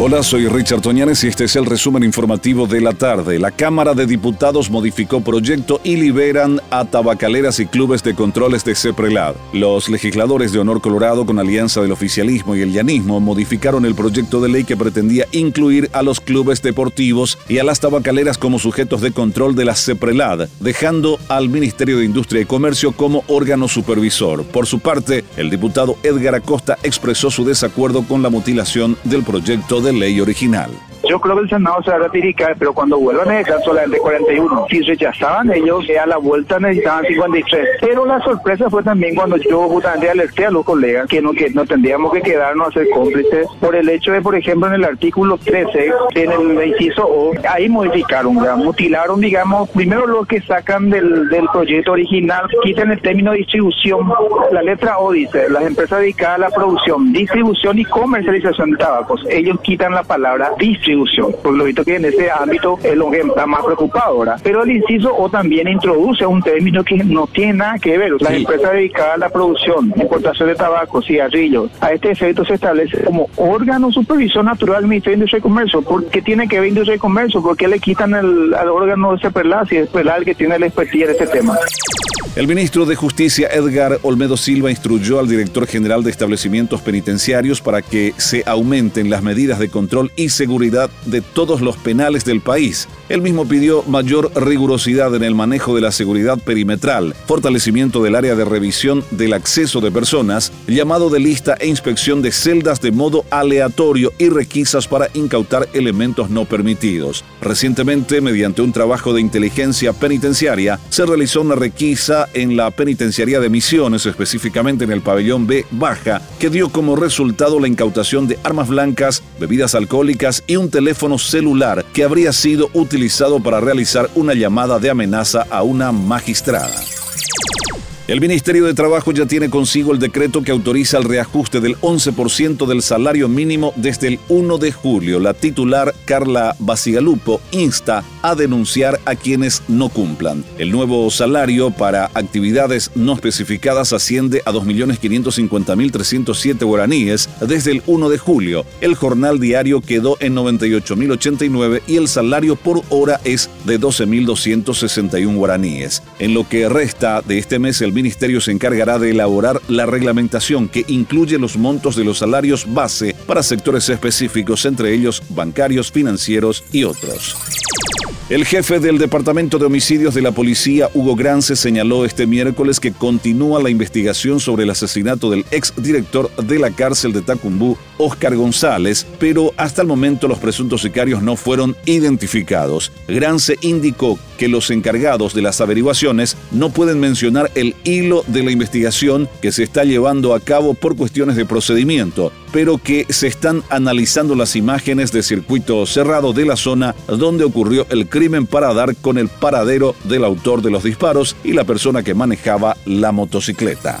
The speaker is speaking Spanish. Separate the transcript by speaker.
Speaker 1: Hola, soy Richard Toñanes y este es el resumen informativo de la tarde. La Cámara de Diputados modificó proyecto y liberan a tabacaleras y clubes de controles de CEPRELAD. Los legisladores de Honor Colorado, con alianza del oficialismo y el llanismo, modificaron el proyecto de ley que pretendía incluir a los clubes deportivos y a las tabacaleras como sujetos de control de la CEPRELAD, dejando al Ministerio de Industria y Comercio como órgano supervisor. Por su parte, el diputado Edgar Acosta expresó su desacuerdo con la mutilación del proyecto de ley original.
Speaker 2: Yo creo que el Senado se va a ratificar, pero cuando vuelvan a necesitar solamente 41. Si rechazaban ellos, a la vuelta necesitaban 53. Pero la sorpresa fue también cuando yo justamente alerté a los colegas que no, que no tendríamos que quedarnos a ser cómplices por el hecho de, por ejemplo, en el artículo 13, en el inciso O, ahí modificaron, mutilaron, digamos, primero lo que sacan del, del proyecto original, quitan el término distribución. La letra O dice, las empresas dedicadas a la producción, distribución y comercialización de tabacos. Ellos quitan la palabra distribución porque lo visto que en ese ámbito es lo que está más preocupado ahora. Pero el inciso O también introduce un término que no tiene nada que ver. Las empresas dedicadas a la producción, importación de tabaco, cigarrillos, a este efecto se establece como órgano supervisor natural del Ministerio de Industria y Comercio. ¿Por qué tiene que ver Industria y Comercio? ¿Por qué le quitan el, al órgano de ese si es el que tiene la expertise de este tema?
Speaker 1: El ministro de Justicia Edgar Olmedo Silva instruyó al director general de establecimientos penitenciarios para que se aumenten las medidas de control y seguridad de todos los penales del país. Él mismo pidió mayor rigurosidad en el manejo de la seguridad perimetral, fortalecimiento del área de revisión del acceso de personas, llamado de lista e inspección de celdas de modo aleatorio y requisas para incautar elementos no permitidos. Recientemente, mediante un trabajo de inteligencia penitenciaria, se realizó una requisa en la penitenciaría de Misiones, específicamente en el pabellón B Baja, que dio como resultado la incautación de armas blancas, bebidas alcohólicas y un teléfono celular que habría sido utilizado para realizar una llamada de amenaza a una magistrada. El Ministerio de Trabajo ya tiene consigo el decreto que autoriza el reajuste del 11% del salario mínimo desde el 1 de julio. La titular Carla Basigalupo insta a denunciar a quienes no cumplan. El nuevo salario para actividades no especificadas asciende a 2.550.307 guaraníes desde el 1 de julio. El jornal diario quedó en 98.089 y el salario por hora es de 12.261 guaraníes. En lo que resta de este mes, el ministerio se encargará de elaborar la reglamentación que incluye los montos de los salarios base para sectores específicos, entre ellos bancarios, financieros y otros. El jefe del Departamento de Homicidios de la Policía, Hugo Grance, señaló este miércoles que continúa la investigación sobre el asesinato del exdirector de la cárcel de Tacumbú, Oscar González, pero hasta el momento los presuntos sicarios no fueron identificados. Grance indicó que los encargados de las averiguaciones no pueden mencionar el hilo de la investigación que se está llevando a cabo por cuestiones de procedimiento, pero que se están analizando las imágenes de circuito cerrado de la zona donde ocurrió el crimen para dar con el paradero del autor de los disparos y la persona que manejaba la motocicleta.